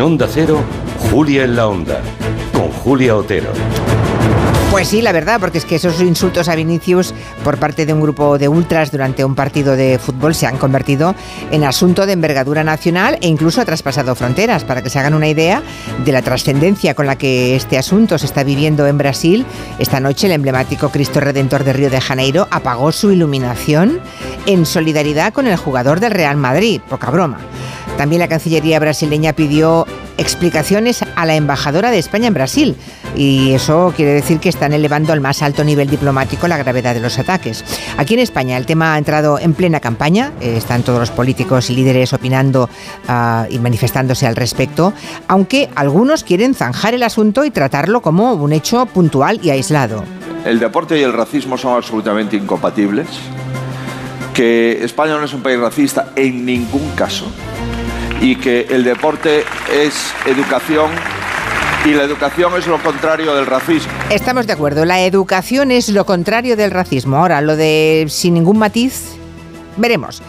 En Onda Cero, Julia en la Onda, con Julia Otero. Pues sí, la verdad, porque es que esos insultos a Vinicius por parte de un grupo de ultras durante un partido de fútbol se han convertido en asunto de envergadura nacional e incluso ha traspasado fronteras. Para que se hagan una idea de la trascendencia con la que este asunto se está viviendo en Brasil, esta noche el emblemático Cristo Redentor de Río de Janeiro apagó su iluminación en solidaridad con el jugador del Real Madrid. Poca broma. También la Cancillería brasileña pidió explicaciones a la embajadora de España en Brasil. Y eso quiere decir que están elevando al más alto nivel diplomático la gravedad de los ataques. Aquí en España el tema ha entrado en plena campaña, eh, están todos los políticos y líderes opinando ah, y manifestándose al respecto, aunque algunos quieren zanjar el asunto y tratarlo como un hecho puntual y aislado. El deporte y el racismo son absolutamente incompatibles, que España no es un país racista en ningún caso y que el deporte es educación y la educación es lo contrario del racismo. Estamos de acuerdo, la educación es lo contrario del racismo. Ahora, lo de sin ningún matiz, veremos.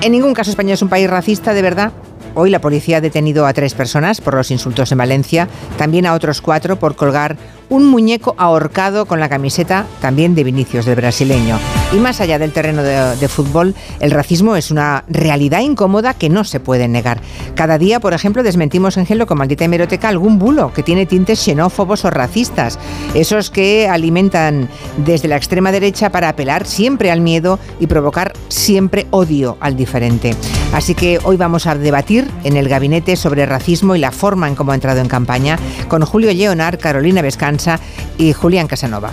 En ningún caso España es un país racista, de verdad. Hoy la policía ha detenido a tres personas por los insultos en Valencia, también a otros cuatro por colgar un muñeco ahorcado con la camiseta también de Vinicius, del brasileño. Y más allá del terreno de, fútbol, el racismo es una realidad incómoda que no se puede negar. Cada día, por ejemplo, desmentimos en Gelo con maldita hemeroteca algún bulo que tiene tintes xenófobos o racistas. Esos que alimentan desde la extrema derecha para apelar siempre al miedo y provocar siempre odio al diferente. Así que hoy vamos a debatir en el gabinete sobre racismo y la forma en cómo ha entrado en campaña con Julio Leonard, Carolina Y Julián Casanova.